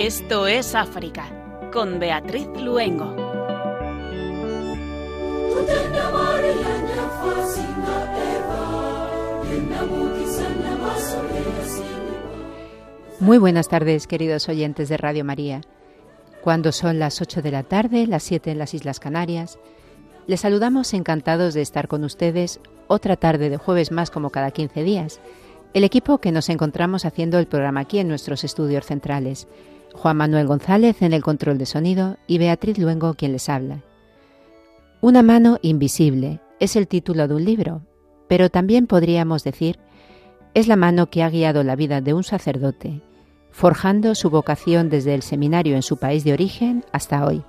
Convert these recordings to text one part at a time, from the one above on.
Esto es África, con Beatriz Luengo. Muy buenas tardes, queridos oyentes de Radio María. Cuando son las 8 de la tarde, las 7 en las Islas Canarias, les saludamos encantados de estar con ustedes otra tarde de jueves más como cada 15 días. El equipo que nos encontramos haciendo el programa aquí en nuestros estudios centrales, Juan Manuel González en el control de sonido y Beatriz Luengo quien les habla. Una mano invisible es el título de un libro, pero también podríamos decir es la mano que ha guiado la vida de un sacerdote, forjando su vocación desde el seminario en su país de origen hasta hoy.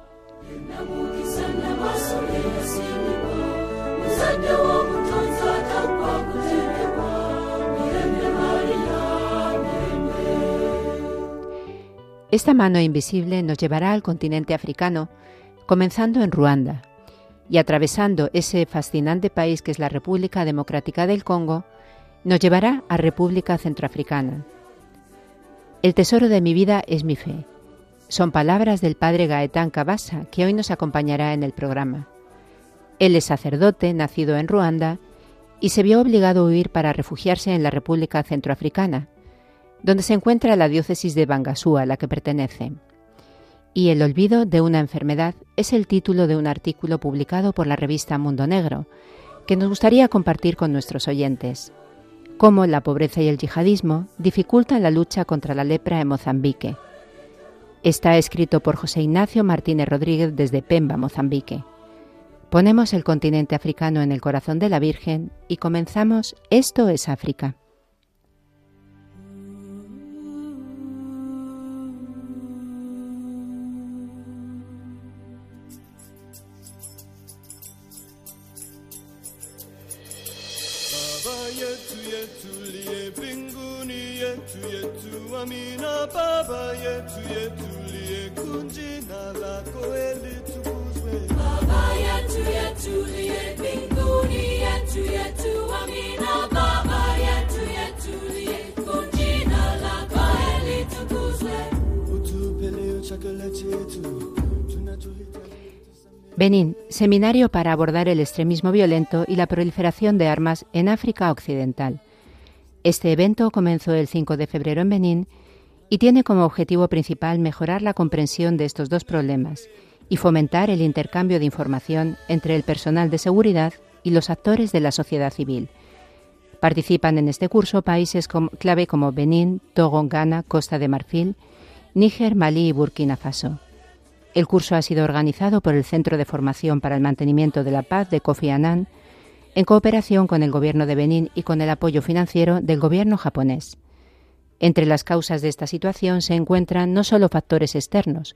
Esta mano invisible nos llevará al continente africano, comenzando en Ruanda y atravesando ese fascinante país que es la República Democrática del Congo, nos llevará a República Centroafricana. El tesoro de mi vida es mi fe. Son palabras del padre Gaetán Cabasa, que hoy nos acompañará en el programa. Él es sacerdote, nacido en Ruanda, y se vio obligado a huir para refugiarse en la República Centroafricana, donde se encuentra la diócesis de Bangasú a la que pertenece. Y El olvido de una enfermedad es el título de un artículo publicado por la revista Mundo Negro, que nos gustaría compartir con nuestros oyentes. Cómo la pobreza y el yihadismo dificultan la lucha contra la lepra en Mozambique. Está escrito por José Ignacio Martínez Rodríguez desde Pemba, Mozambique. Ponemos el continente africano en el corazón de la Virgen y comenzamos Esto es África. Benín, seminario para abordar el extremismo violento y la proliferación de armas en África Occidental. Este evento comenzó el 5 de febrero en Benín y tiene como objetivo principal mejorar la comprensión de estos dos problemas y fomentar el intercambio de información entre el personal de seguridad y los actores de la sociedad civil. Participan en este curso países clave como Benín, Togo, Ghana, Costa de Marfil, Níger, Malí y Burkina Faso. El curso ha sido organizado por el Centro de Formación para el Mantenimiento de la Paz de Kofi Annan, en cooperación con el Gobierno de Benín y con el apoyo financiero del Gobierno japonés. Entre las causas de esta situación se encuentran no solo factores externos,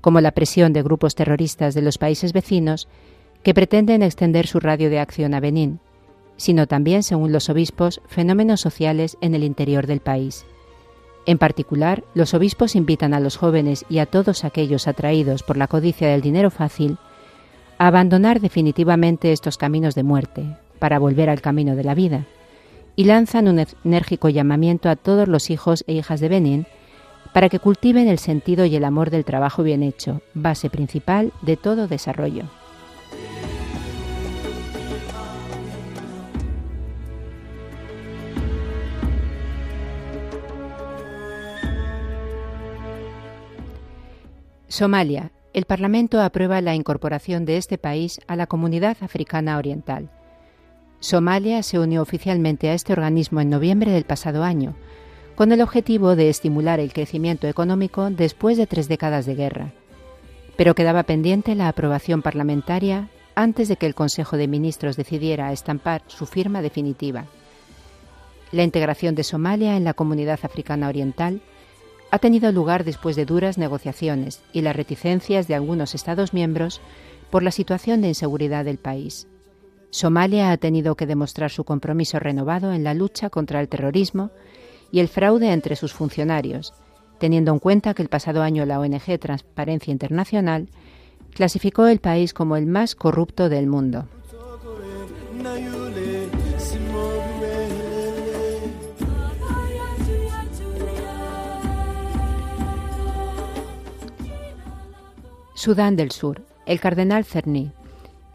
como la presión de grupos terroristas de los países vecinos que pretenden extender su radio de acción a Benín, sino también, según los obispos, fenómenos sociales en el interior del país. En particular, los obispos invitan a los jóvenes y a todos aquellos atraídos por la codicia del dinero fácil abandonar definitivamente estos caminos de muerte para volver al camino de la vida y lanzan un enérgico llamamiento a todos los hijos e hijas de Benín para que cultiven el sentido y el amor del trabajo bien hecho, base principal de todo desarrollo. Somalia. El Parlamento aprueba la incorporación de este país a la Comunidad Africana Oriental. Somalia se unió oficialmente a este organismo en noviembre del pasado año, con el objetivo de estimular el crecimiento económico después de tres décadas de guerra. Pero quedaba pendiente la aprobación parlamentaria antes de que el Consejo de Ministros decidiera estampar su firma definitiva. La integración de Somalia en la Comunidad Africana Oriental ha tenido lugar después de duras negociaciones y las reticencias de algunos Estados miembros por la situación de inseguridad del país. Somalia ha tenido que demostrar su compromiso renovado en la lucha contra el terrorismo y el fraude entre sus funcionarios, teniendo en cuenta que el pasado año la ONG Transparencia Internacional clasificó el país como el más corrupto del mundo. Sudán del Sur. El cardenal Cerny.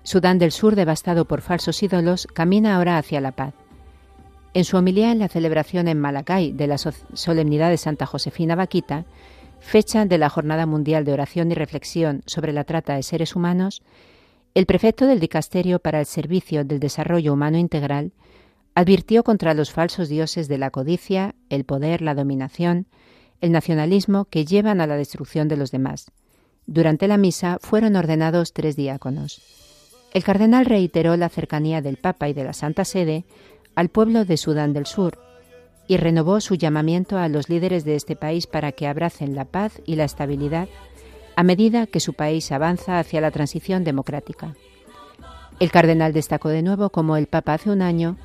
Sudán del Sur, devastado por falsos ídolos, camina ahora hacia la paz. En su homilía en la celebración en Malacay de la solemnidad de Santa Josefina Vaquita, fecha de la Jornada Mundial de Oración y Reflexión sobre la Trata de Seres Humanos, el prefecto del Dicasterio para el Servicio del Desarrollo Humano Integral advirtió contra los falsos dioses de la codicia, el poder, la dominación, el nacionalismo que llevan a la destrucción de los demás durante la misa fueron ordenados tres diáconos. El cardenal reiteró la cercanía del Papa y de la Santa Sede al pueblo de Sudán del Sur y renovó su llamamiento a los líderes de este país para que abracen la paz y la estabilidad a medida que su país avanza hacia la transición democrática. El cardenal destacó de nuevo como el Papa hace un año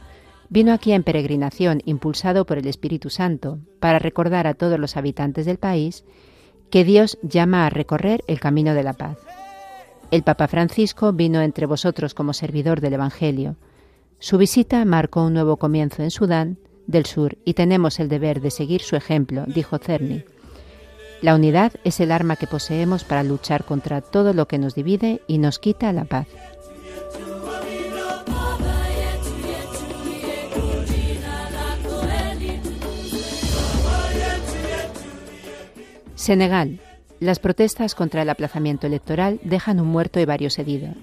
vino aquí en peregrinación impulsado por el Espíritu Santo para recordar a todos los habitantes del país que Dios llama a recorrer el camino de la paz. El Papa Francisco vino entre vosotros como servidor del Evangelio. Su visita marcó un nuevo comienzo en Sudán del Sur y tenemos el deber de seguir su ejemplo, dijo Cerny. La unidad es el arma que poseemos para luchar contra todo lo que nos divide y nos quita la paz. Senegal. Las protestas contra el aplazamiento electoral dejan un muerto y varios heridos.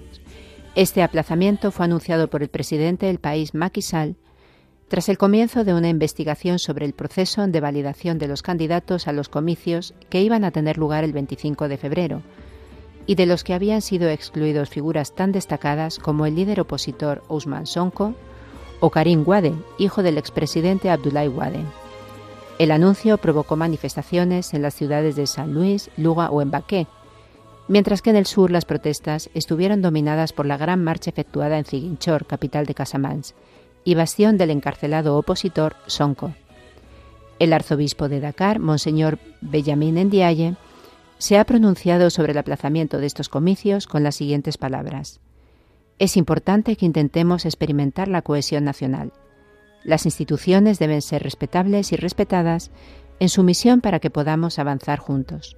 Este aplazamiento fue anunciado por el presidente del país, Macky Sall, tras el comienzo de una investigación sobre el proceso de validación de los candidatos a los comicios que iban a tener lugar el 25 de febrero, y de los que habían sido excluidos figuras tan destacadas como el líder opositor Ousmane Sonko o Karim Wade, hijo del expresidente Abdoulaye Wade. El anuncio provocó manifestaciones en las ciudades de San Luis, Luga o Embaqué, mientras que en el sur las protestas estuvieron dominadas por la gran marcha efectuada en Ziguinchor, capital de Casamance, y bastión del encarcelado opositor Sonko. El arzobispo de Dakar, Monseñor Benjamin Ndiaye, se ha pronunciado sobre el aplazamiento de estos comicios con las siguientes palabras. Es importante que intentemos experimentar la cohesión nacional. Las instituciones deben ser respetables y respetadas en su misión para que podamos avanzar juntos.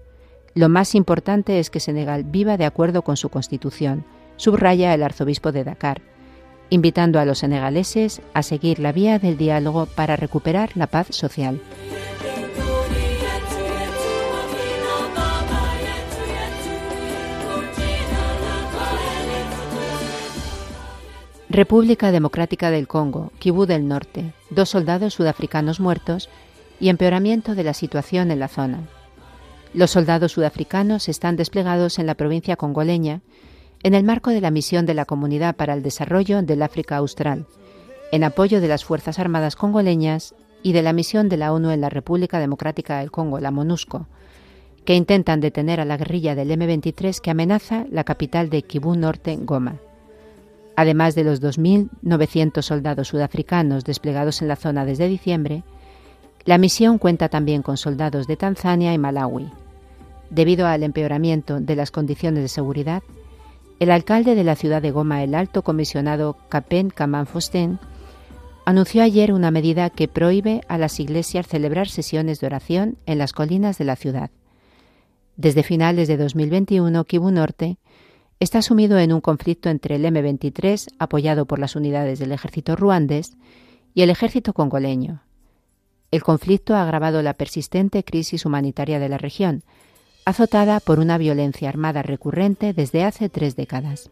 Lo más importante es que Senegal viva de acuerdo con su constitución, subraya el arzobispo de Dakar, invitando a los senegaleses a seguir la vía del diálogo para recuperar la paz social. República Democrática del Congo, Kibú del Norte, dos soldados sudafricanos muertos y empeoramiento de la situación en la zona. Los soldados sudafricanos están desplegados en la provincia congoleña en el marco de la misión de la Comunidad para el Desarrollo del África Austral, en apoyo de las Fuerzas Armadas congoleñas y de la misión de la ONU en la República Democrática del Congo, la MONUSCO, que intentan detener a la guerrilla del M23 que amenaza la capital de Kibú Norte, Goma. Además de los 2.900 soldados sudafricanos desplegados en la zona desde diciembre, la misión cuenta también con soldados de Tanzania y Malawi. Debido al empeoramiento de las condiciones de seguridad, el alcalde de la ciudad de Goma, el alto comisionado Capen Kaman Fosten, anunció ayer una medida que prohíbe a las iglesias celebrar sesiones de oración en las colinas de la ciudad. Desde finales de 2021, Kibu Norte está sumido en un conflicto entre el M23, apoyado por las unidades del ejército ruandés, y el ejército congoleño. El conflicto ha agravado la persistente crisis humanitaria de la región, azotada por una violencia armada recurrente desde hace tres décadas.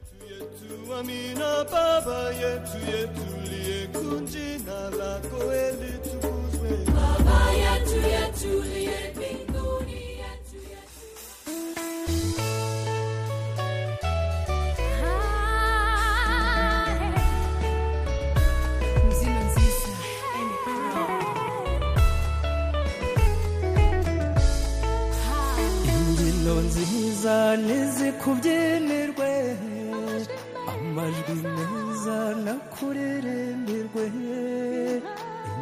impano nziza ntizikubyinirwe amajwi meza nakuririmbirwe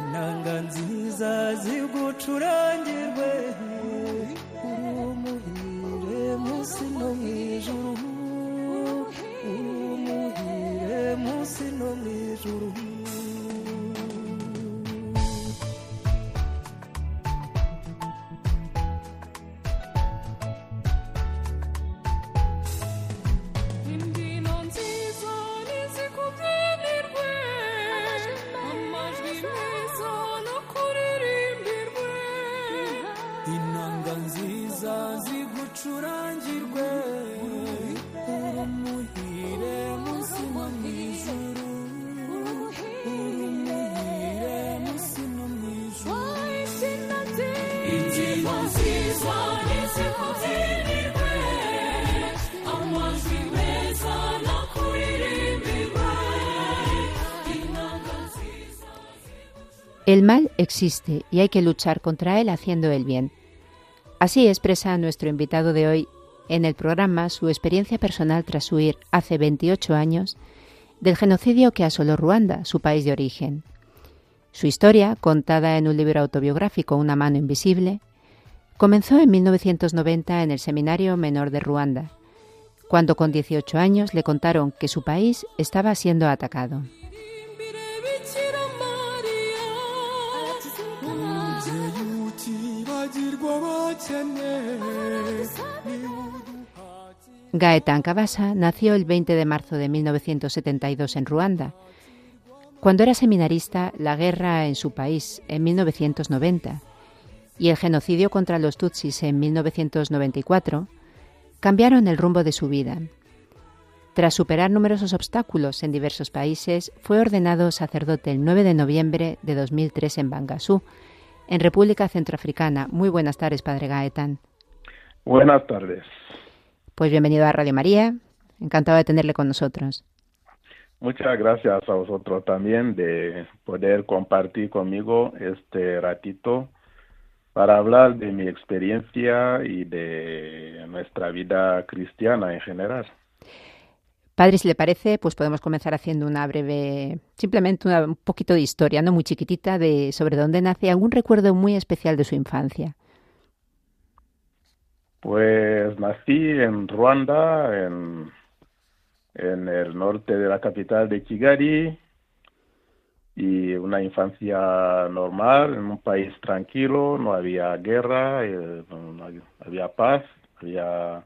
inanga nziza zigucurangirwe. Urumuhire munsi no mu ijuru. Urumuhire munsi no mu ijuru. El mal existe y hay que luchar contra él haciendo el bien. Así expresa nuestro invitado de hoy en el programa su experiencia personal tras huir hace 28 años del genocidio que asoló Ruanda, su país de origen. Su historia, contada en un libro autobiográfico Una mano invisible, comenzó en 1990 en el Seminario Menor de Ruanda, cuando con 18 años le contaron que su país estaba siendo atacado. Gaetan Kabasa nació el 20 de marzo de 1972 en Ruanda. Cuando era seminarista, la guerra en su país en 1990 y el genocidio contra los Tutsis en 1994 cambiaron el rumbo de su vida. Tras superar numerosos obstáculos en diversos países, fue ordenado sacerdote el 9 de noviembre de 2003 en Bangasú, en República Centroafricana. Muy buenas tardes, Padre Gaetán. Buenas tardes. Pues bienvenido a Radio María. Encantado de tenerle con nosotros. Muchas gracias a vosotros también de poder compartir conmigo este ratito para hablar de mi experiencia y de nuestra vida cristiana en general. Padre, si le parece, pues podemos comenzar haciendo una breve, simplemente un poquito de historia, no muy chiquitita, de sobre dónde nace, algún recuerdo muy especial de su infancia. Pues nací en Ruanda, en, en el norte de la capital de Kigali, y una infancia normal, en un país tranquilo, no había guerra, eh, había paz, había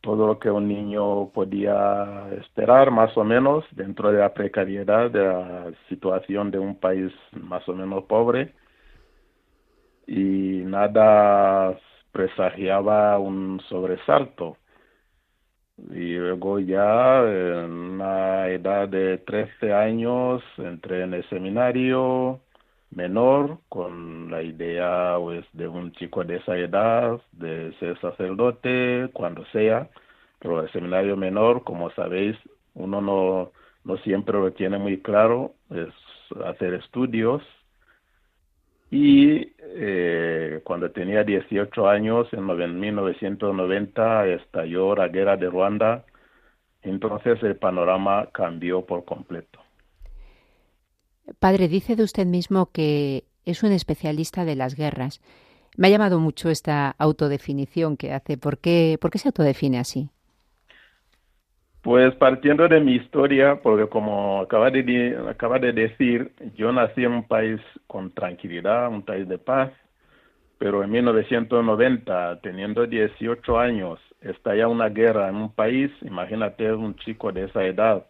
todo lo que un niño podía esperar más o menos dentro de la precariedad de la situación de un país más o menos pobre y nada presagiaba un sobresalto. Y luego ya en una edad de 13 años entré en el seminario menor con la idea pues de un chico de esa edad de ser sacerdote cuando sea, pero el seminario menor, como sabéis, uno no, no siempre lo tiene muy claro, es hacer estudios y eh, cuando tenía 18 años, en 1990, estalló la guerra de Ruanda. Entonces el panorama cambió por completo. Padre, dice de usted mismo que es un especialista de las guerras. Me ha llamado mucho esta autodefinición que hace. ¿Por qué, por qué se autodefine así? Pues partiendo de mi historia, porque como acaba de, acaba de decir, yo nací en un país con tranquilidad, un país de paz, pero en 1990, teniendo 18 años, estalla una guerra en un país, imagínate un chico de esa edad,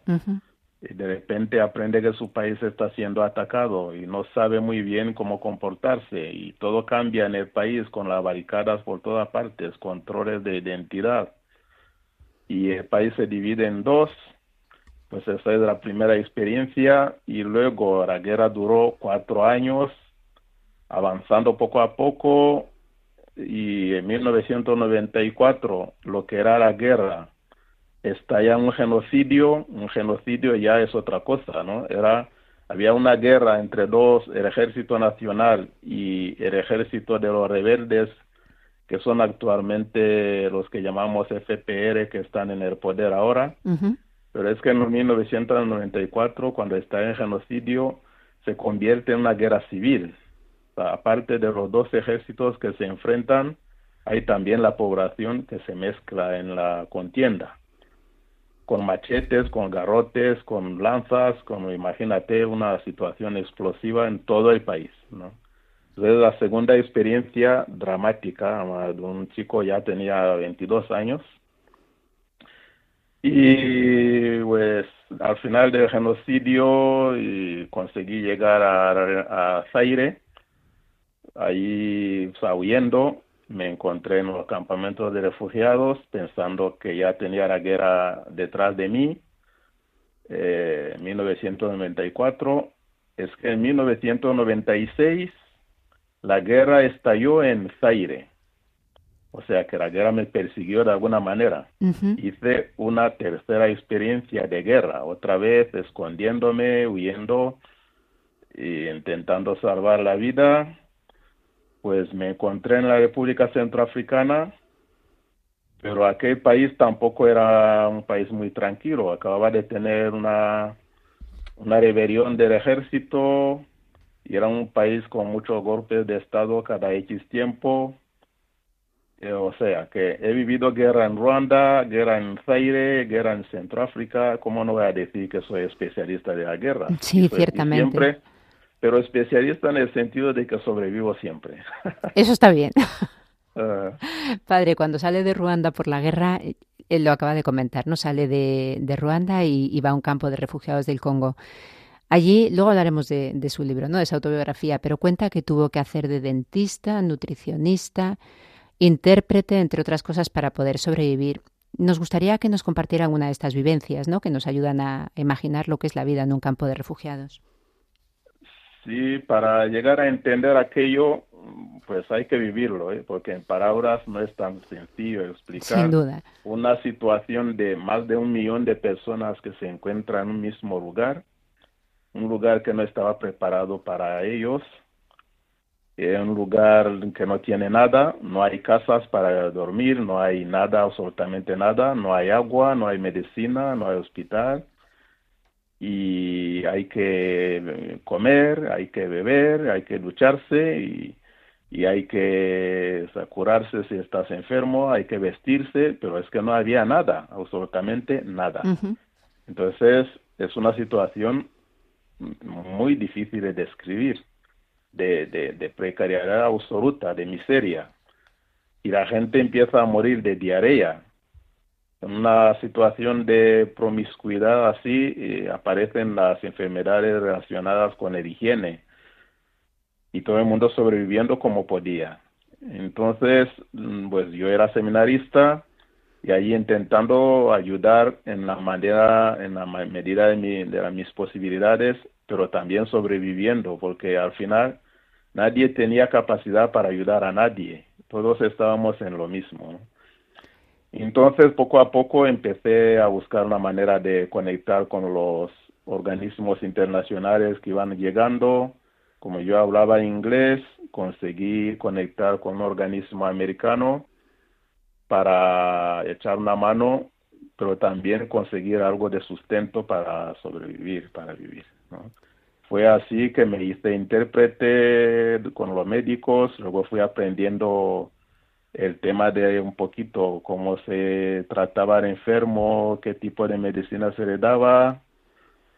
de repente aprende que su país está siendo atacado y no sabe muy bien cómo comportarse, y todo cambia en el país con las barricadas por todas partes, controles de identidad y el país se divide en dos. Pues esa es la primera experiencia y luego la guerra duró cuatro años, avanzando poco a poco y en 1994 lo que era la guerra estalla un genocidio, un genocidio ya es otra cosa, ¿no? Era había una guerra entre dos, el ejército nacional y el ejército de los rebeldes que son actualmente los que llamamos FPR, que están en el poder ahora. Pero es que en 1994, cuando está en genocidio, se convierte en una guerra civil. aparte de los dos ejércitos que se enfrentan, hay también la población que se mezcla en la contienda con machetes, con garrotes, con lanzas, como imagínate una situación explosiva en todo el país, ¿no? Entonces, la segunda experiencia dramática, un chico ya tenía 22 años. Y pues al final del genocidio y conseguí llegar a, a Zaire. Ahí, huyendo, me encontré en los campamentos de refugiados pensando que ya tenía la guerra detrás de mí. Eh, en 1994. Es que en 1996 la guerra estalló en Zaire. O sea que la guerra me persiguió de alguna manera. Hice una tercera experiencia de guerra, otra vez escondiéndome, huyendo y intentando salvar la vida, pues me encontré en la República Centroafricana, pero aquel país tampoco era un país muy tranquilo. Acababa de tener una, una rebelión del ejército y era un país con muchos golpes de Estado cada X tiempo. Eh, o sea, que he vivido guerra en Ruanda, guerra en Zaire, guerra en Centroáfrica. ¿Cómo no voy a decir que soy especialista de la guerra? Sí, ciertamente. Siempre, pero especialista en el sentido de que sobrevivo siempre. Eso está bien. Ah, Padre, cuando sale de Ruanda por la guerra, él lo acaba de comentar, ¿no? Sale de, de Ruanda y, y va a un campo de refugiados del Congo. Allí, luego hablaremos de, de su libro, ¿no? De su autobiografía, pero cuenta que tuvo que hacer de dentista, nutricionista, intérprete, entre otras cosas, para poder sobrevivir. Nos gustaría que nos compartieran una de estas vivencias, ¿no? Que nos ayudan a imaginar lo que es la vida en un campo de refugiados. Sí, para llegar a entender aquello, pues hay que vivirlo, ¿eh? porque en palabras no es tan sencillo explicar Sin duda. una situación de más de un millón de personas que se encuentran en un mismo lugar, un lugar que no estaba preparado para ellos, eh, un lugar que no tiene nada, no hay casas para dormir, no hay nada, absolutamente nada, no hay agua, no hay medicina, no hay hospital y hay que comer, hay que beber, hay que ducharse y, y hay que o sea, curarse si estás enfermo, hay que vestirse, pero es que no había nada, absolutamente nada. Entonces es una situación muy difícil de describir, de, de, de precariedad absoluta, de miseria. Y la gente empieza a morir de diarrea. En una situación de promiscuidad así eh, aparecen las enfermedades relacionadas con el higiene y todo el mundo sobreviviendo como podía. Entonces, mm, pues yo era seminarista y ahí intentando ayudar en la manera, en la medida de, mi- de mis posibilidades, pero también sobreviviendo, porque al final nadie tenía capacidad para ayudar a nadie. Todos estábamos en lo mismo. Entonces, poco a poco empecé a buscar una manera de conectar con los organismos internacionales que iban llegando. Como yo hablaba inglés, conseguí conectar con un organismo americano para echar una mano, pero también conseguir algo de sustento para sobrevivir, para vivir. Fue así que me hice intérprete con los médicos, luego fui aprendiendo el tema de un poquito cómo se trataba al enfermo, qué tipo de medicina se le daba.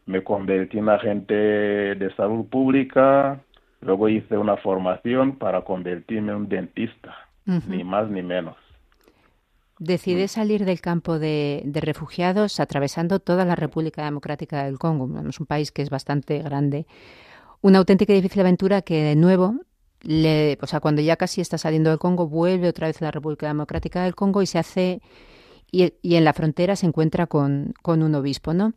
Me convertí en agente de salud pública, luego hice una formación para convertirme en un dentista, ni más ni menos. Decide salir del campo de, de refugiados atravesando toda la República Democrática del Congo. Es un país que es bastante grande. Una auténtica y difícil aventura que, de nuevo, le, o sea, cuando ya casi está saliendo del Congo, vuelve otra vez a la República Democrática del Congo y se hace. Y, y en la frontera se encuentra con, con un obispo, ¿no?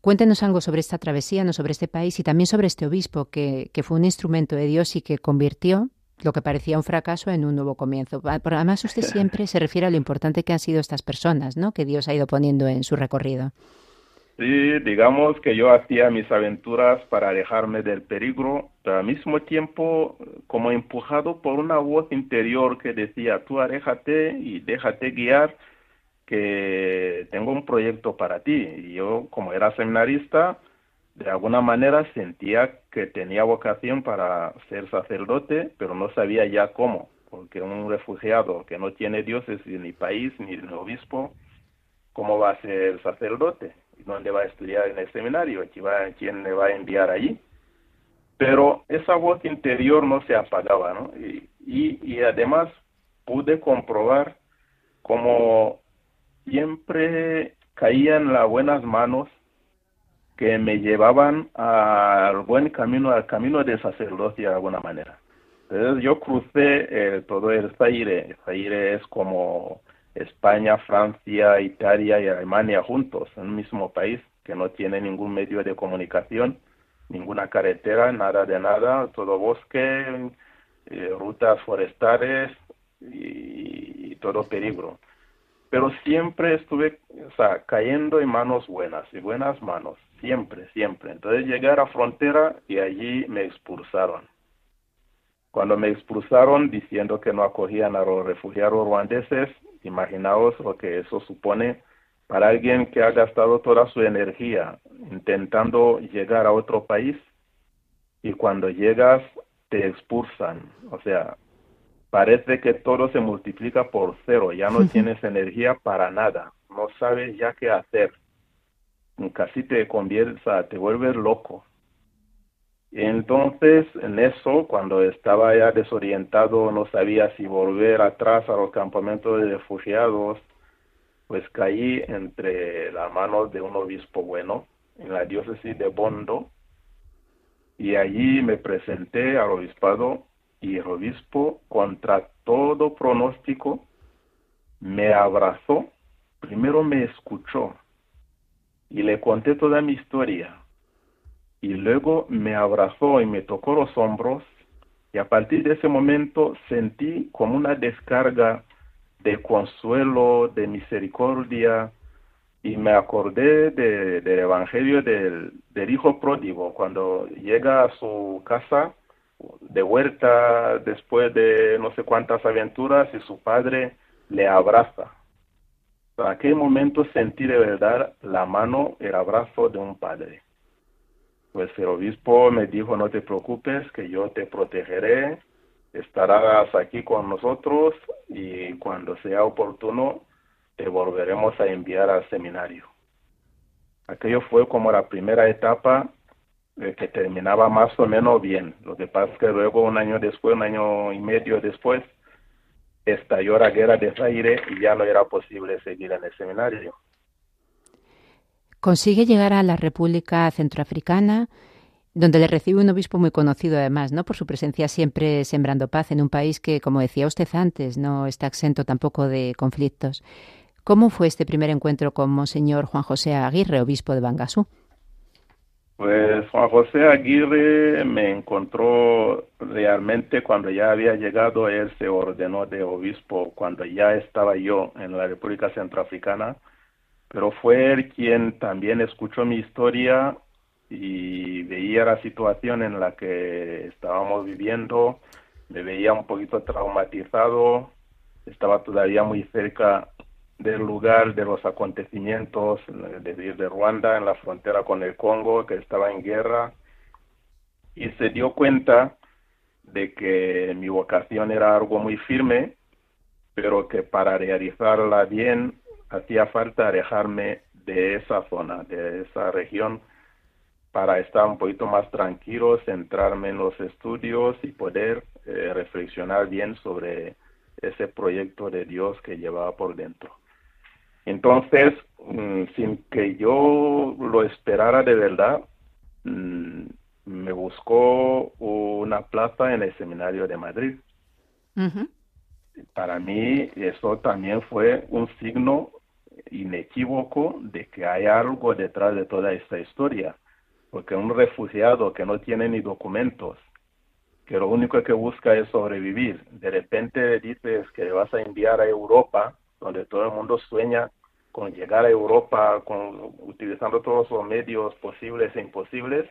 Cuéntenos algo sobre esta travesía, no sobre este país y también sobre este obispo que, que fue un instrumento de Dios y que convirtió lo que parecía un fracaso en un nuevo comienzo. Pero además usted siempre se refiere a lo importante que han sido estas personas, ¿no? Que Dios ha ido poniendo en su recorrido. Sí, digamos que yo hacía mis aventuras para alejarme del peligro, pero al mismo tiempo como empujado por una voz interior que decía, tú aléjate y déjate guiar, que tengo un proyecto para ti. Y yo, como era seminarista, de alguna manera sentía que tenía vocación para ser sacerdote, pero no sabía ya cómo, porque un refugiado que no tiene dioses ni país ni obispo, ¿cómo va a ser sacerdote? ¿Dónde va a estudiar en el seminario? ¿Quién, le va a enviar allí? Pero esa voz interior no se apagaba, ¿no? Y, además pude comprobar cómo siempre caía en las buenas manos que me llevaban al buen camino, al camino de sacerdocio de alguna manera. Entonces yo crucé eh, todo el Zaire. Zaire es como España, Francia, Italia y Alemania juntos, en un mismo país que no tiene ningún medio de comunicación, ninguna carretera, nada de nada, todo bosque, eh, rutas forestales y, todo peligro. pero siempre estuve o sea, cayendo en manos buenas y buenas manos, siempre, siempre. Entonces llegué a la frontera y allí me expulsaron. Cuando me expulsaron diciendo que no acogían a los refugiados ruandeses, imaginaos lo que eso supone para alguien que ha gastado toda su energía intentando llegar a otro país y cuando llegas te expulsan. O sea, parece que todo se multiplica por cero, ya no tienes energía para nada, no sabes ya qué hacer. Casi te conviertes, te vuelves loco. Entonces, en eso, cuando estaba ya desorientado, no sabía si volver atrás a los campamentos de refugiados, pues caí entre las manos de un obispo bueno en la diócesis de Bondo. Y allí me presenté al obispado y el obispo, contra todo pronóstico, me abrazó, primero me escuchó y le conté toda mi historia y luego me abrazó y me tocó los hombros y a partir de ese momento sentí como una descarga de consuelo, de misericordia y me acordé de, del evangelio del, del hijo pródigo cuando llega a su casa de vuelta después de no sé cuántas aventuras y su padre le abraza. En aquel momento sentí de verdad la mano, el abrazo de un padre pues el obispo me dijo, no te preocupes, que yo te protegeré, estarás aquí con nosotros y cuando sea oportuno te volveremos a enviar al seminario. Aquello fue como la primera etapa eh, que terminaba más o menos bien. Lo que pasa es que luego un año después, un año y medio después, estalló la guerra de Zaire y ya no era posible seguir en el seminario. Consigue llegar a la República Centroafricana, donde le recibe un obispo muy conocido además, ¿no? Por su presencia siempre sembrando paz en un país que, como decía usted antes, no está exento tampoco de conflictos. ¿Cómo fue este primer encuentro con Monseñor Juan José Aguirre, obispo de Bangasú? Pues Juan José Aguirre me encontró realmente cuando ya había llegado, él se ordenó de obispo cuando ya estaba yo en la República Centroafricana pero fue él quien también escuchó mi historia y veía la situación en la que estábamos viviendo, me veía un poquito traumatizado, estaba todavía muy cerca del lugar de los acontecimientos de, Ruanda en la frontera con el Congo, que estaba en guerra, y se dio cuenta de que mi vocación era algo muy firme, pero que para realizarla bien hacía falta alejarme de esa zona, de esa región, para estar un poquito más tranquilo, centrarme en los estudios y poder eh, reflexionar bien sobre ese proyecto de Dios que llevaba por dentro. Entonces, mm, sin que yo lo esperara de verdad, mm, me buscó una plaza en el seminario de Madrid. Para mí eso también fue un signo inequívoco de que hay algo detrás de toda esta historia, porque un refugiado que no tiene ni documentos, que lo único que busca es sobrevivir, de repente dices que vas a enviar a Europa, donde todo el mundo sueña con llegar a Europa con, utilizando todos los medios posibles e imposibles,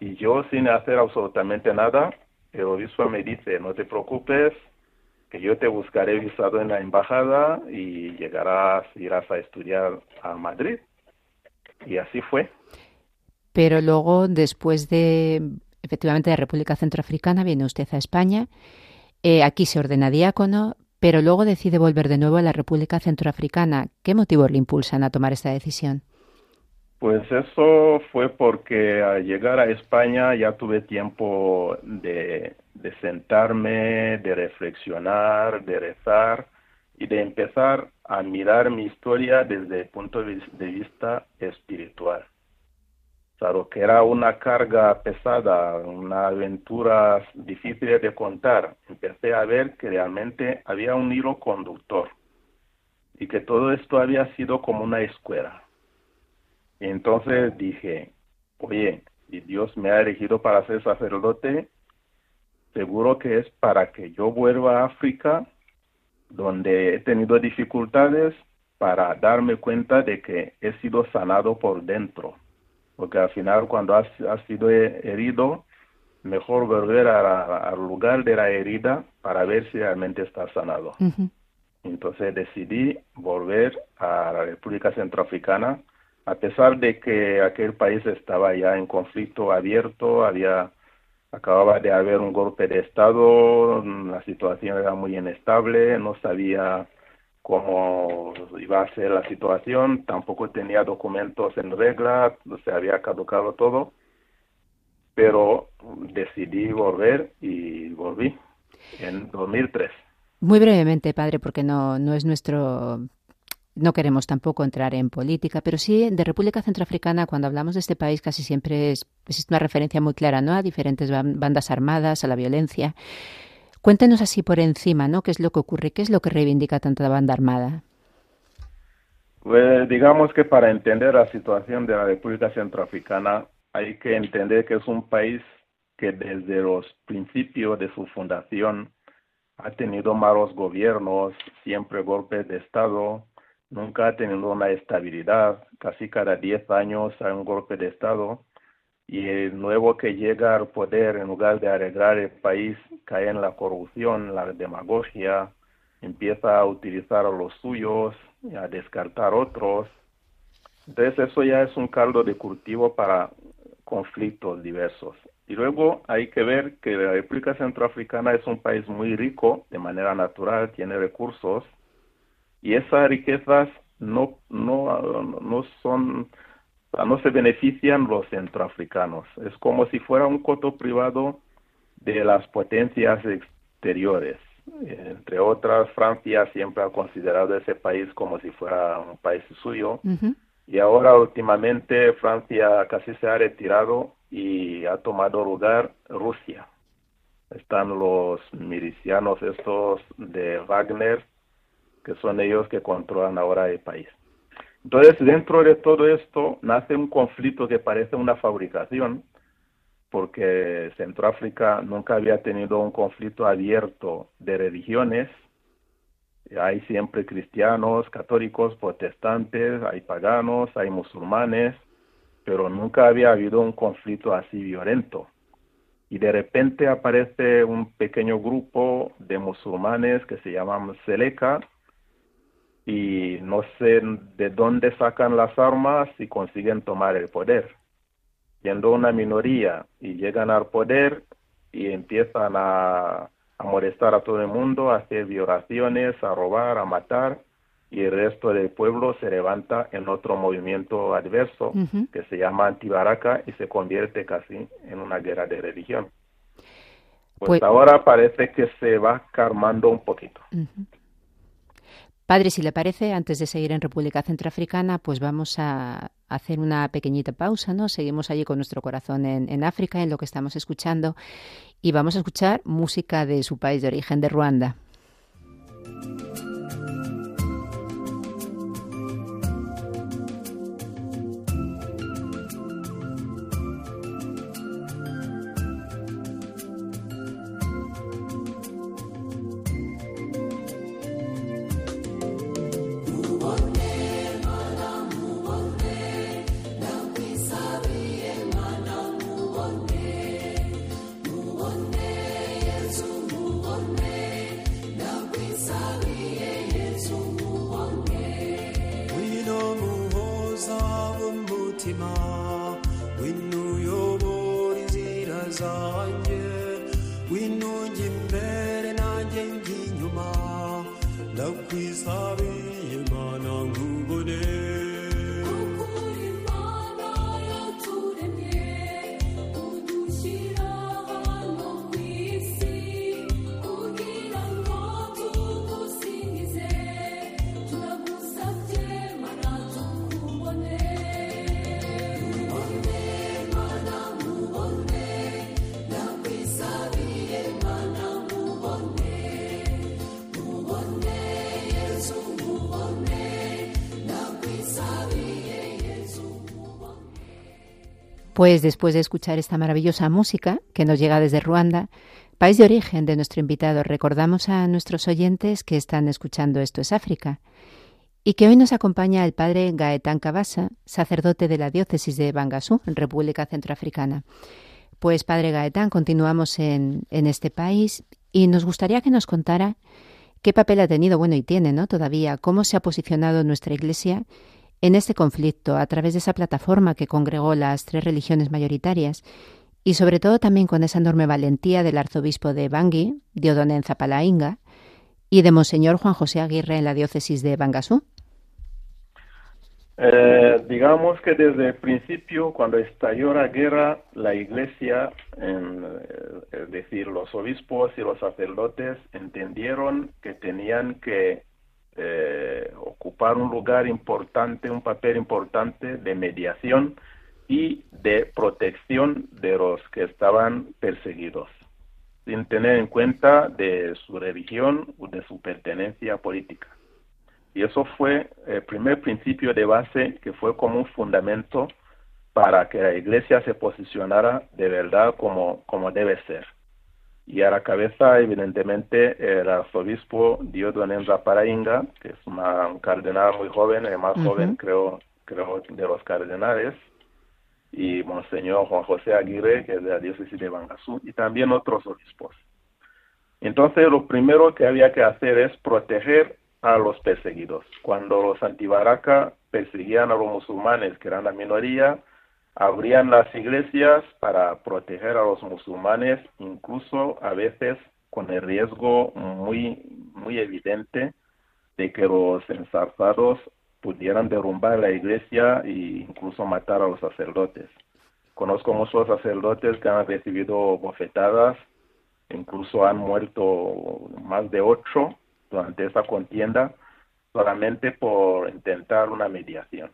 y yo sin hacer absolutamente nada, el obispo me dice, no te preocupes, que yo te buscaré visado en la embajada y llegarás, irás a estudiar a Madrid. Y así fue. Pero luego, después de, efectivamente, de República Centroafricana, viene usted a España. Eh, aquí se ordena diácono, pero luego decide volver de nuevo a la República Centroafricana. ¿Qué motivos le impulsan a tomar esta decisión? Pues eso fue porque al llegar a España ya tuve tiempo de, sentarme, de reflexionar, de rezar y de empezar a mirar mi historia desde el punto de vista espiritual. Claro que era una carga pesada, una aventura difícil de contar. Empecé a ver que realmente había un hilo conductor y que todo esto había sido como una escuela entonces dije, oye, si Dios me ha elegido para ser sacerdote, seguro que es para que yo vuelva a África donde he tenido dificultades para darme cuenta de que he sido sanado por dentro. Porque al final cuando has, has sido herido, mejor volver al lugar de la herida para ver si realmente está sanado. Entonces decidí volver a la República Centroafricana, a pesar de que aquel país estaba ya en conflicto abierto, había acababa de haber un golpe de estado, la situación era muy inestable, no sabía cómo iba a ser la situación, tampoco tenía documentos en regla, se había caducado todo, pero decidí volver y volví en 2003. Muy brevemente, padre, porque no, no es nuestro no queremos tampoco entrar en política, pero sí de República Centroafricana, cuando hablamos de este país, casi siempre es, existe una referencia muy clara ¿no? a diferentes bandas armadas, a la violencia. Cuéntenos así por encima, ¿no? ¿Qué es lo que ocurre? ¿Qué es lo que reivindica tanta banda armada? Pues digamos que para entender la situación de la República Centroafricana hay que entender que es un país que desde los principios de su fundación ha tenido malos gobiernos, siempre golpes de Estado, nunca ha tenido una estabilidad, casi cada 10 años hay un golpe de Estado y el nuevo que llega al poder en lugar de arreglar el país cae en la corrupción, la demagogia, empieza a utilizar los suyos, y a descartar otros. Entonces eso ya es un caldo de cultivo para conflictos diversos. Y luego hay que ver que la República Centroafricana es un país muy rico de manera natural, tiene recursos, y esas riquezas no, no, no son, no se benefician los centroafricanos. Es como si fuera un coto privado de las potencias exteriores. Entre otras, Francia siempre ha considerado ese país como si fuera un país suyo. Y ahora últimamente Francia casi se ha retirado y ha tomado lugar Rusia. Están los milicianos estos de Wagner que son ellos que controlan ahora el país. Entonces, dentro de todo esto nace un conflicto que parece una fabricación, porque Centroáfrica nunca había tenido un conflicto abierto de religiones. Hay siempre cristianos, católicos, protestantes, hay paganos, hay musulmanes, pero nunca había habido un conflicto así violento. Y de repente aparece un pequeño grupo de musulmanes que se llaman Seleka, y no sé de dónde sacan las armas y consiguen tomar el poder. Siendo una minoría y llegan al poder y empiezan a, molestar a todo el mundo, a hacer violaciones, a robar, a matar, y el resto del pueblo se levanta en otro movimiento adverso que se llama Antibaraca y se convierte casi en una guerra de religión. Pues, pues ahora parece que se va calmando un poquito. Padre, si le parece, antes de seguir en República Centroafricana, pues vamos a hacer una pequeñita pausa, ¿no? Seguimos allí con nuestro corazón en, en África, en lo que estamos escuchando, y vamos a escuchar música de su país de origen, de Ruanda. Pues después de escuchar esta maravillosa música que nos llega desde Ruanda, país de origen de nuestro invitado. Recordamos a nuestros oyentes que están escuchando Esto es África y que hoy nos acompaña el padre Gaetán Cabasa, sacerdote de la diócesis de Bangasú, República Centroafricana. Pues padre Gaetán, continuamos en, en este país y nos gustaría que nos contara qué papel ha tenido, bueno, y tiene, ¿no? Todavía, cómo se ha posicionado nuestra Iglesia en este conflicto a través de esa plataforma que congregó las tres religiones mayoritarias y sobre todo también con esa enorme valentía del arzobispo de Bangui, Diodone Zapalainga, y de Monseñor Juan José Aguirre en la diócesis de Bangasú? Eh, digamos que desde el principio, cuando estalló la guerra, la iglesia, en, eh, es decir, los obispos y los sacerdotes entendieron que tenían que eh, ocupar un lugar importante, un papel importante de mediación y de protección de los que estaban perseguidos, sin tener en cuenta de su religión o de su pertenencia política. Y eso fue el primer principio de base que fue como un fundamento para que la iglesia se posicionara de verdad como, como debe ser. Y a la cabeza, evidentemente, el arzobispo Diodone Parainga, que es un cardenal muy joven, el más joven, creo, creo, de los cardenales, y Monseñor Juan José Aguirre, que es de la diócesis de Bangasú, y también otros obispos. Entonces, lo primero que había que hacer es proteger a los perseguidos. Cuando los antibaraka perseguían a los musulmanes, que eran la minoría, abrían las iglesias para proteger a los musulmanes, incluso a veces con el riesgo muy, muy evidente de que los ensarzados pudieran derrumbar la iglesia e incluso matar a los sacerdotes. Conozco muchos sacerdotes que han recibido bofetadas, incluso han muerto más de ocho durante esa contienda solamente por intentar una mediación.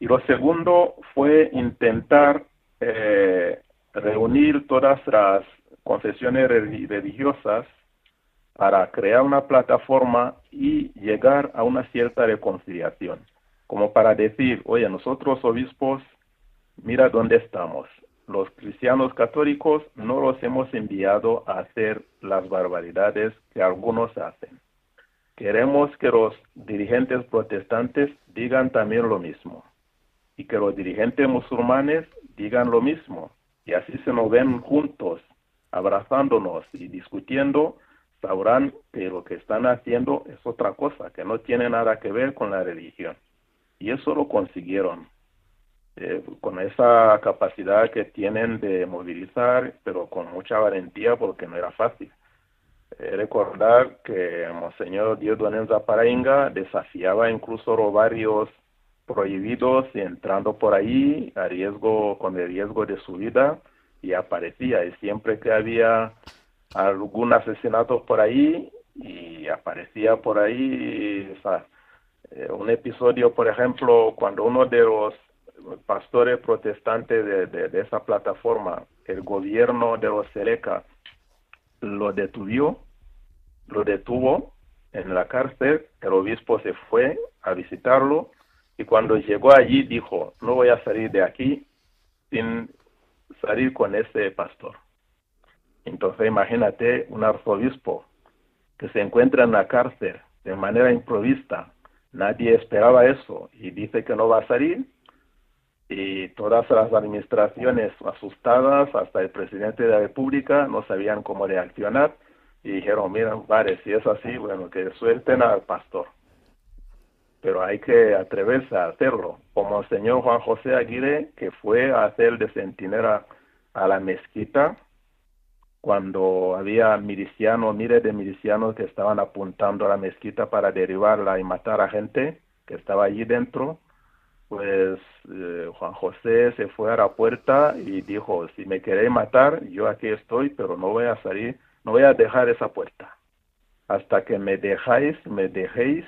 Y lo segundo fue intentar eh, reunir todas las confesiones religiosas para crear una plataforma y llegar a una cierta reconciliación, como para decir, oye, nosotros obispos, mira dónde estamos. Los cristianos católicos no los hemos enviado a hacer las barbaridades que algunos hacen. Queremos que los dirigentes protestantes digan también lo mismo y que los dirigentes musulmanes digan lo mismo y así se nos ven juntos, abrazándonos y discutiendo sabrán que lo que están haciendo es otra cosa, que no tiene nada que ver con la religión. Y eso lo consiguieron, eh, con esa capacidad que tienen de movilizar, pero con mucha valentía porque no era fácil. Eh, recordar que Monseñor Diodone Zaparainga desafiaba incluso varios prohibidos y entrando por ahí a riesgo, con el riesgo de su vida y aparecía y siempre que había algún asesinato por ahí y aparecía por ahí eh, un episodio, por ejemplo, cuando uno de los pastores protestantes de, de, esa plataforma, el gobierno de los Seleca, lo detuvo, lo detuvo en la cárcel, el obispo se fue a visitarlo y cuando llegó allí dijo, no voy a salir de aquí sin salir con ese pastor. Entonces imagínate un arzobispo que se encuentra en la cárcel de manera improvista, nadie esperaba eso y dice que no va a salir y todas las administraciones asustadas, hasta el presidente de la República, no sabían cómo reaccionar y dijeron, mira, vale, si es así, bueno, que suelten al pastor. Pero hay que atreverse a hacerlo, como el señor Juan José Aguirre, que fue a hacer de centinela a la mezquita cuando había milicianos, miles de milicianos que estaban apuntando a la mezquita para derribarla y matar a gente que estaba allí dentro, pues eh, Juan José se fue a la puerta y dijo, si me queréis matar, yo aquí estoy, pero no voy a salir, no voy a dejar esa puerta. Hasta que me dejáis, me dejéis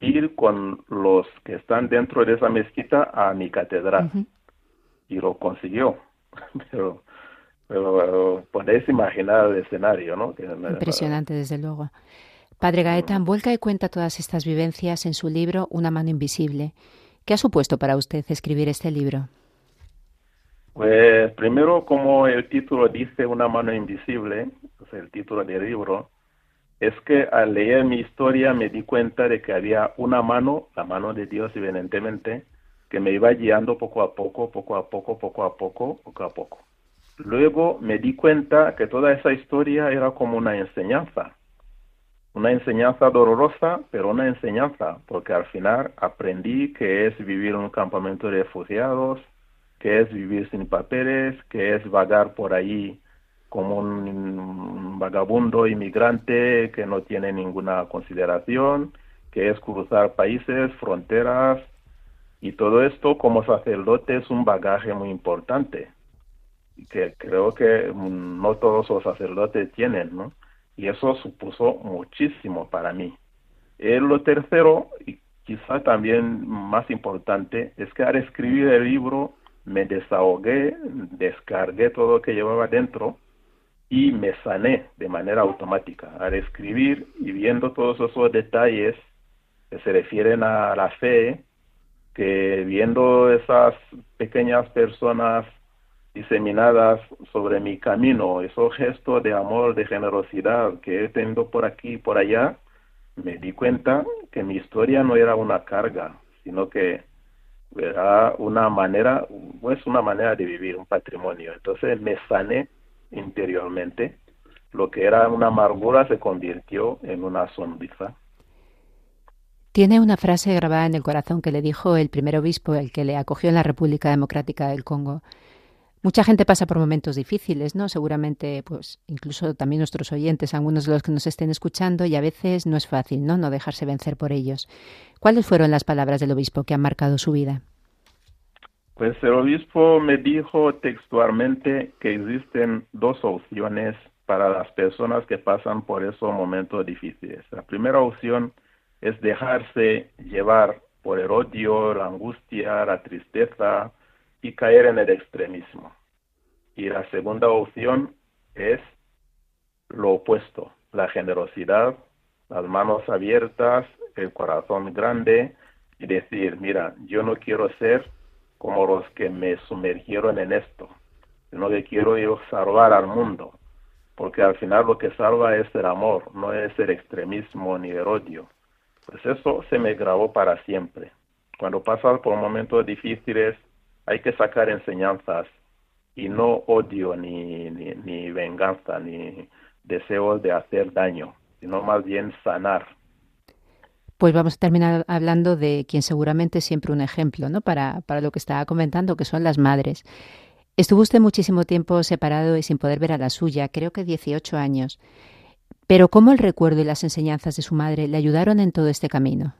ir con los que están dentro de esa mezquita a mi catedral. Y lo consiguió. pero pero podéis imaginar el escenario, ¿no? Impresionante, desde luego. Padre Gaetan, vuelca y cuenta todas estas vivencias en su libro Una mano invisible. ¿Qué ha supuesto para usted escribir este libro? Pues primero, como el título dice, una mano invisible, o el título del libro, es que al leer mi historia me di cuenta de que había una mano, la mano de Dios evidentemente, que me iba guiando poco a poco, poco a poco, poco a poco, poco a poco. Luego me di cuenta que toda esa historia era como una enseñanza, una enseñanza dolorosa, pero una enseñanza, porque al final aprendí que es vivir en un campamento de refugiados, que es vivir sin papeles, que es vagar por ahí como un vagabundo inmigrante que no tiene ninguna consideración, que es cruzar países, fronteras, y todo esto como sacerdote es un bagaje muy importante que creo que no todos los sacerdotes tienen, ¿no? Y eso supuso muchísimo para mí. Eh, lo tercero, y quizá también más importante, es que al escribir el libro me desahogué, descargué todo lo que llevaba dentro y me sané de manera automática. Al escribir y viendo todos esos detalles que se refieren a la fe, que viendo esas pequeñas personas diseminadas sobre mi camino, esos gestos de amor, de generosidad que he tenido por aquí y por allá, me di cuenta que mi historia no era una carga, sino que era una manera, pues una manera de vivir, un patrimonio. Entonces me sané interiormente, lo que era una amargura se convirtió en una sonrisa. Tiene una frase grabada en el corazón que le dijo el primer obispo, el que le acogió en la República Democrática del Congo. Mucha gente pasa por momentos difíciles, ¿no? Seguramente, pues, incluso también nuestros oyentes, algunos de los que nos estén escuchando, y a veces no es fácil, ¿no? No dejarse vencer por ellos. ¿Cuáles fueron las palabras del obispo que han marcado su vida? Pues el obispo me dijo textualmente que existen dos opciones para las personas que pasan por esos momentos difíciles. La primera opción es dejarse llevar por el odio, la angustia, la tristeza, y caer en el extremismo. Y la segunda opción es lo opuesto, la generosidad, las manos abiertas, el corazón grande y decir, mira, yo no quiero ser como los que me sumergieron en esto, sino que quiero yo salvar al mundo, porque al final lo que salva es el amor, no es el extremismo ni el odio. Pues eso se me grabó para siempre. Cuando pasas por momentos difíciles, hay que sacar enseñanzas y no odio ni, ni, venganza ni deseos de hacer daño, sino más bien sanar. Pues vamos a terminar hablando de quien seguramente es siempre un ejemplo ¿no? para, para lo que estaba comentando, que son las madres. Estuvo usted muchísimo tiempo separado y sin poder ver a la suya, creo que 18 años. Pero ¿cómo el recuerdo y las enseñanzas de su madre le ayudaron en todo este camino?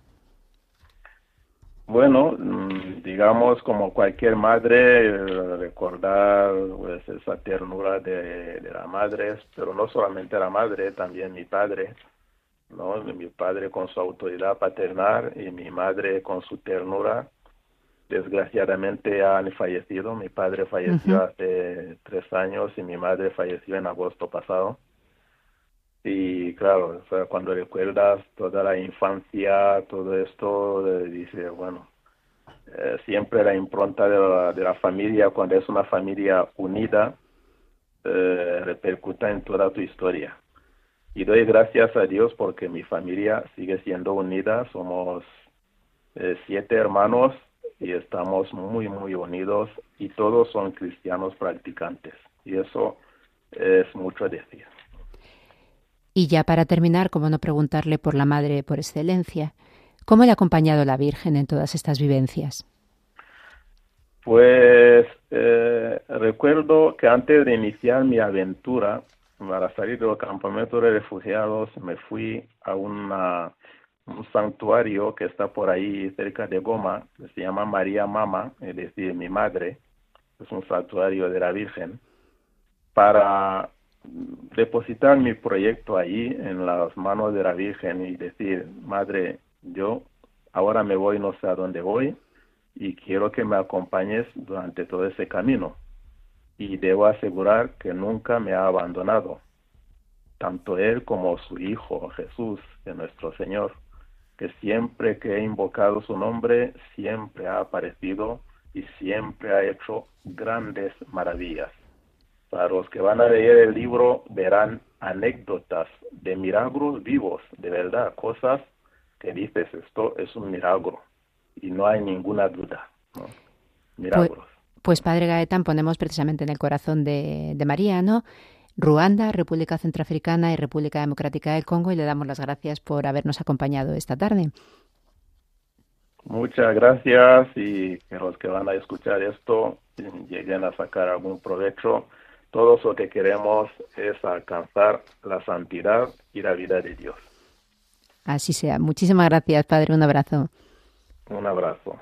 Bueno, mm, digamos como cualquier madre, recordar pues, esa ternura de, de la madre, pero no solamente la madre, también mi padre, ¿no? Mi padre con su autoridad paternal y mi madre con su ternura. Desgraciadamente han fallecido. Mi padre falleció hace tres años y mi madre falleció en agosto pasado. Y claro, cuando recuerdas toda la infancia, todo esto, eh, dice, bueno, eh, siempre la impronta de la, de la, familia, cuando es una familia unida, eh, repercuta en toda tu historia. Y doy gracias a Dios porque mi familia sigue siendo unida, somos siete hermanos y estamos muy, muy unidos y todos son cristianos practicantes. Y eso es mucho decir. Y ya para terminar, como no preguntarle por la madre por excelencia, ¿cómo le ha acompañado la Virgen en todas estas vivencias? Pues eh, recuerdo que antes de iniciar mi aventura para salir del campamento de refugiados me fui a un santuario que está por ahí cerca de Goma, que se llama María Mama, es decir, mi madre, es un santuario de la Virgen, para depositar mi proyecto ahí en las manos de la Virgen y decir, Madre, yo ahora me voy, no sé a dónde voy y quiero que me acompañes durante todo ese camino. Y debo asegurar que nunca me ha abandonado, tanto Él como su Hijo Jesús, de nuestro Señor, que siempre que he invocado su nombre, siempre ha aparecido y siempre ha hecho grandes maravillas. Para los que van a leer el libro verán anécdotas de milagros vivos, de verdad, cosas que dices, esto es un milagro y no hay ninguna duda. ¿no? Milagros. Pues, pues, Padre Gaetán, ponemos precisamente en el corazón de, de María, ¿no? Ruanda, República Centroafricana y República Democrática del Congo y le damos las gracias por habernos acompañado esta tarde. Muchas gracias y que los que van a escuchar esto lleguen a sacar algún provecho. Todos lo que queremos es alcanzar la santidad y la vida de Dios. Así sea. Muchísimas gracias, Padre. Un abrazo. Un abrazo.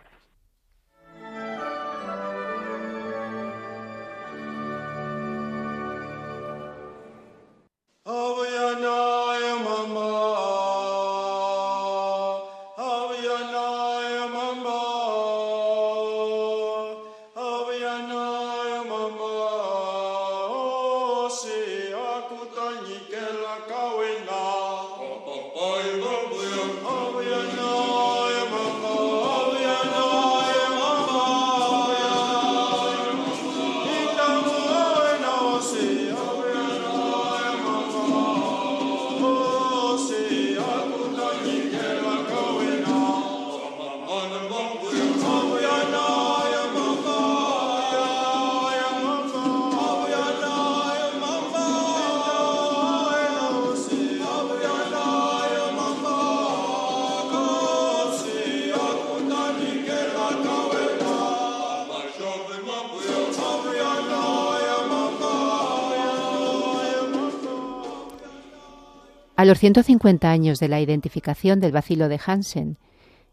A los 150 años de la identificación del bacilo de Hansen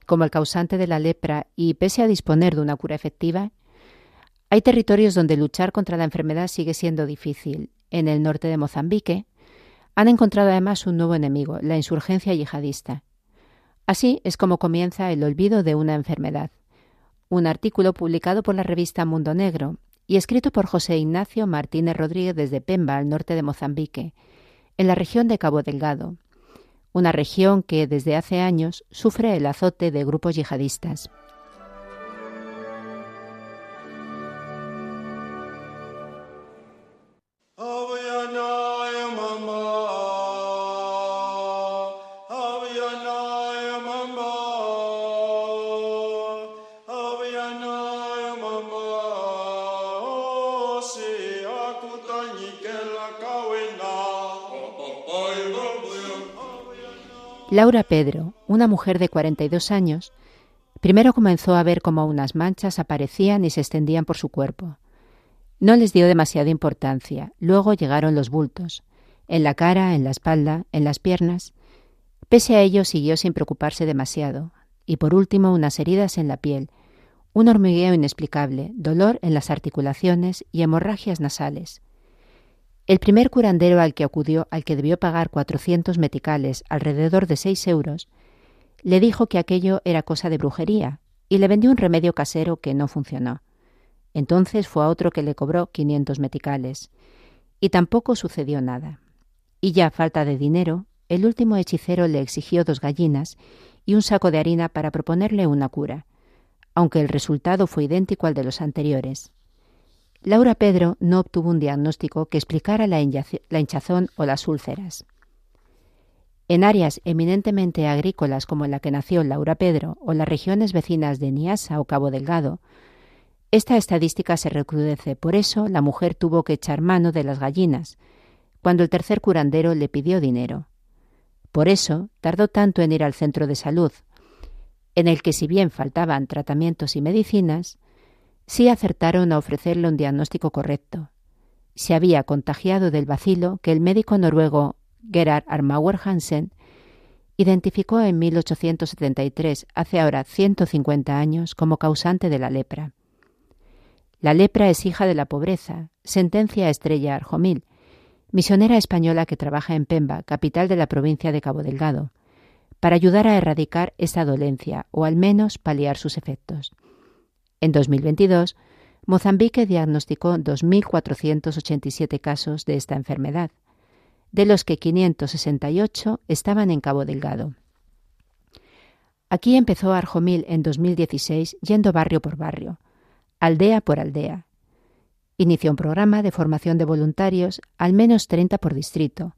como el causante de la lepra y pese a disponer de una cura efectiva, hay territorios donde luchar contra la enfermedad sigue siendo difícil. En el norte de Mozambique han encontrado además un nuevo enemigo, la insurgencia yihadista. Así es como comienza el olvido de una enfermedad. Un artículo publicado por la revista Mundo Negro y escrito por José Ignacio Martínez Rodríguez desde Pemba, al norte de Mozambique, en la región de Cabo Delgado, una región que desde hace años sufre el azote de grupos yihadistas. Laura Pedro, una mujer de 42 años, primero comenzó a ver cómo unas manchas aparecían y se extendían por su cuerpo. No les dio demasiada importancia. Luego llegaron los bultos, en la cara, en la espalda, en las piernas. Pese a ello siguió sin preocuparse demasiado. Y por último unas heridas en la piel, un hormigueo inexplicable, dolor en las articulaciones y hemorragias nasales. El primer curandero al que acudió, al que debió pagar cuatrocientos meticales, alrededor de seis euros, le dijo que aquello era cosa de brujería y le vendió un remedio casero que no funcionó. Entonces fue a otro que le cobró quinientos meticales y tampoco sucedió nada. Y ya falta de dinero, el último hechicero le exigió dos gallinas y un saco de harina para proponerle una cura, aunque el resultado fue idéntico al de los anteriores. Laura Pedro no obtuvo un diagnóstico que explicara la, hinchazón o las úlceras. En áreas eminentemente agrícolas como en la que nació Laura Pedro o las regiones vecinas de Niasa o Cabo Delgado, esta estadística se recrudece. Por eso la mujer tuvo que echar mano de las gallinas, cuando el tercer curandero le pidió dinero. Por eso tardó tanto en ir al centro de salud, en el que si bien faltaban tratamientos y medicinas, sí acertaron a ofrecerle un diagnóstico correcto. Se había contagiado del bacilo que el médico noruego Gerard Armauer Hansen identificó en 1873, hace ahora 150 años, como causante de la lepra. La lepra es hija de la pobreza, sentencia Estrella Arjomil, misionera española que trabaja en Pemba, capital de la provincia de Cabo Delgado, para ayudar a erradicar esta dolencia o al menos paliar sus efectos. En 2022, Mozambique diagnosticó 2.487 casos de esta enfermedad, de los que 568 estaban en Cabo Delgado. Aquí empezó Arjomil en 2016 yendo barrio por barrio, aldea por aldea. Inició un programa de formación de voluntarios, al menos 30 por distrito.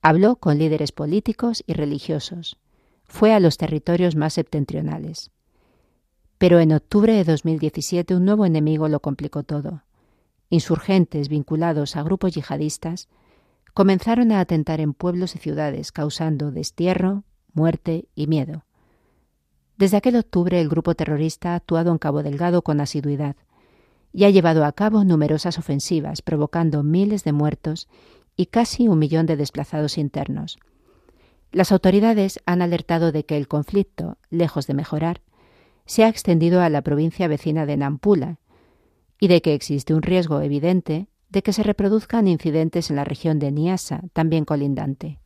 Habló con líderes políticos y religiosos. Fue a los territorios más septentrionales. Pero en octubre de 2017 un nuevo enemigo lo complicó todo. Insurgentes vinculados a grupos yihadistas comenzaron a atentar en pueblos y ciudades, causando destierro, muerte y miedo. Desde aquel octubre el grupo terrorista ha actuado en Cabo Delgado con asiduidad y ha llevado a cabo numerosas ofensivas, provocando miles de muertos y casi un millón de desplazados internos. Las autoridades han alertado de que el conflicto, lejos de mejorar, se ha extendido a la provincia vecina de Nampula y de que existe un riesgo evidente de que se reproduzcan incidentes en la región de Niasa, también colindante.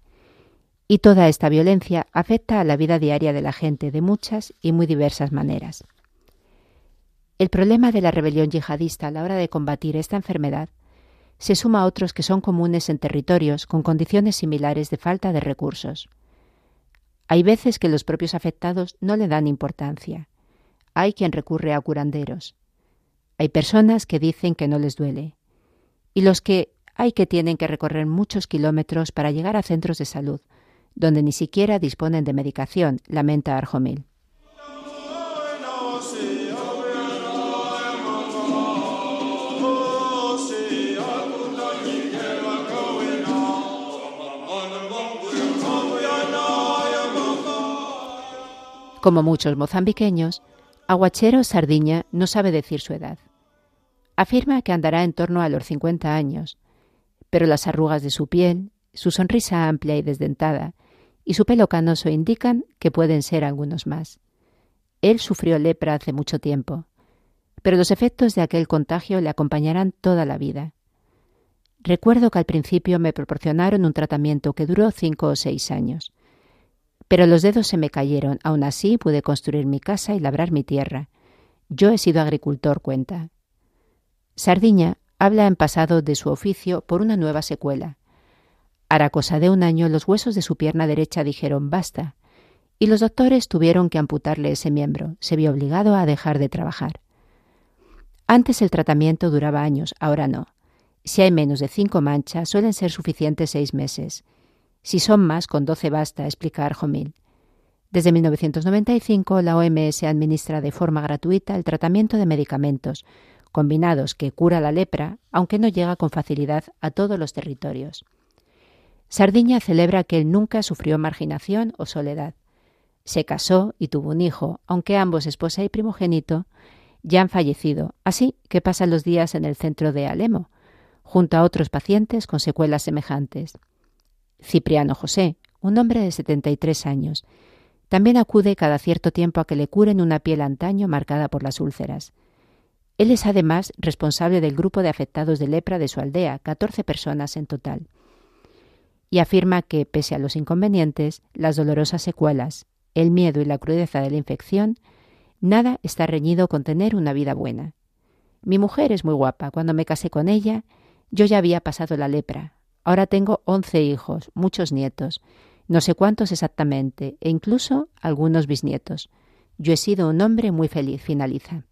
Y toda esta violencia afecta a la vida diaria de la gente de muchas y muy diversas maneras. El problema de la rebelión yihadista a la hora de combatir esta enfermedad se suma a otros que son comunes en territorios con condiciones similares de falta de recursos. Hay veces que los propios afectados no le dan importancia hay quien recurre a curanderos. Hay personas que dicen que no les duele. Y los que hay que tienen que recorrer muchos kilómetros para llegar a centros de salud, donde ni siquiera disponen de medicación, lamenta Arjomil. Como muchos mozambiqueños, Aguachero Sardiña no sabe decir su edad. Afirma que andará en torno a los 50 años, pero las arrugas de su piel, su sonrisa amplia y desdentada y su pelo canoso indican que pueden ser algunos más. Él sufrió lepra hace mucho tiempo, pero los efectos de aquel contagio le acompañarán toda la vida. Recuerdo que al principio me proporcionaron un tratamiento que duró cinco o seis años. Pero los dedos se me cayeron, aún así pude construir mi casa y labrar mi tierra. Yo he sido agricultor, cuenta. Sardiña habla en pasado de su oficio por una nueva secuela. Hará cosa de un año los huesos de su pierna derecha dijeron basta, y los doctores tuvieron que amputarle ese miembro. Se vio obligado a dejar de trabajar. Antes el tratamiento duraba años, ahora no. Si hay menos de cinco manchas, suelen ser suficientes seis meses. Si son más, con 12 basta, explica Arjomil. Desde 1995, la OMS administra de forma gratuita el tratamiento de medicamentos combinados que cura la lepra, aunque no llega con facilidad a todos los territorios. Sardiña celebra que él nunca sufrió marginación o soledad. Se casó y tuvo un hijo, aunque ambos, esposa y primogénito, ya han fallecido, así que pasan los días en el centro de Alemo, junto a otros pacientes con secuelas semejantes. Cipriano José, un hombre de 73 años. También acude cada cierto tiempo a que le curen una piel antaño marcada por las úlceras. Él es además responsable del grupo de afectados de lepra de su aldea, 14 personas en total. Y afirma que, pese a los inconvenientes, las dolorosas secuelas, el miedo y la crudeza de la infección, nada está reñido con tener una vida buena. Mi mujer es muy guapa. Cuando me casé con ella, yo ya había pasado la lepra. Ahora tengo once hijos, muchos nietos, no sé cuántos exactamente, e incluso algunos bisnietos. Yo he sido un hombre muy feliz, finaliza.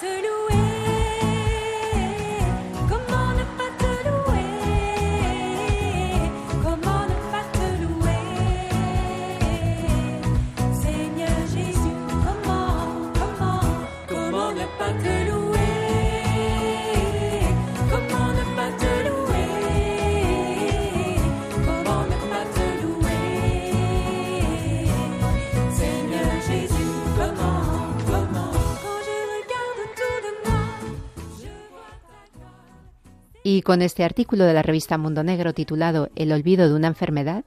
Te louer, comment ne pas te louer, comment ne pas te louer, Seigneur Jésus, comment, comment, comment ne pas te louer. Y con este artículo de la revista Mundo Negro titulado El olvido de una enfermedad,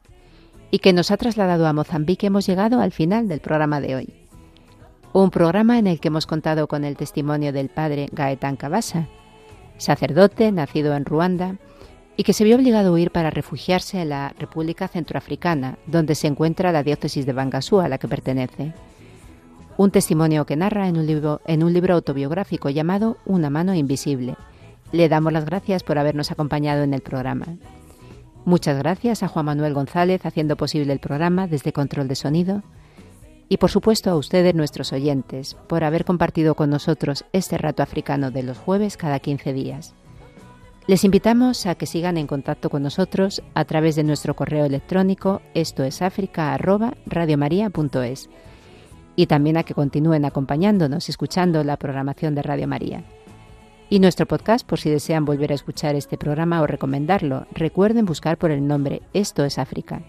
y que nos ha trasladado a Mozambique, hemos llegado al final del programa de hoy. Un programa en el que hemos contado con el testimonio del padre Gaetán Cabasa, sacerdote nacido en Ruanda y que se vio obligado a huir para refugiarse en la República Centroafricana, donde se encuentra la diócesis de Bangasú a la que pertenece. Un testimonio que narra en un libro, en un libro autobiográfico llamado Una mano invisible. Le damos las gracias por habernos acompañado en el programa. Muchas gracias a Juan Manuel González haciendo posible el programa desde Control de Sonido y por supuesto a ustedes, nuestros oyentes, por haber compartido con nosotros este rato africano de los jueves cada 15 días. Les invitamos a que sigan en contacto con nosotros a través de nuestro correo electrónico esto es y también a que continúen acompañándonos escuchando la programación de Radio María. Y nuestro podcast, por si desean volver a escuchar este programa o recomendarlo, recuerden buscar por el nombre Esto es África.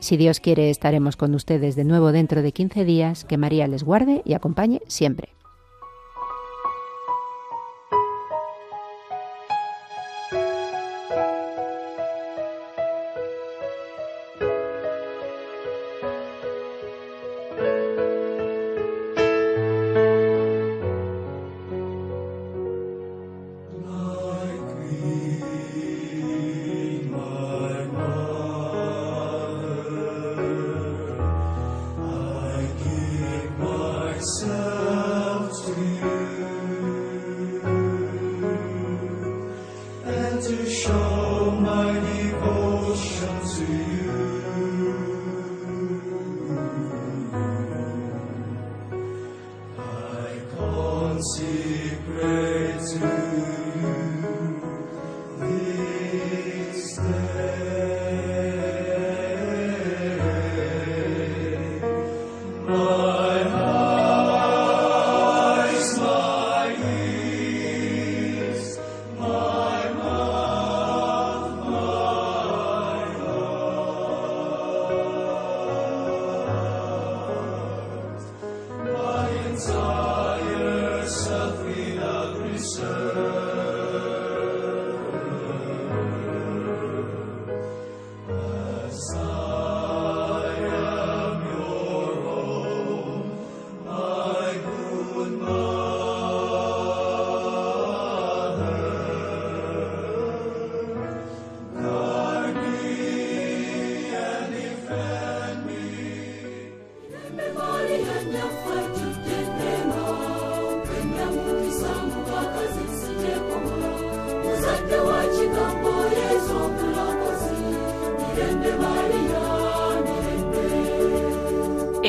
Si Dios quiere, estaremos con ustedes de nuevo dentro de 15 días. Que María les guarde y acompañe siempre. to you.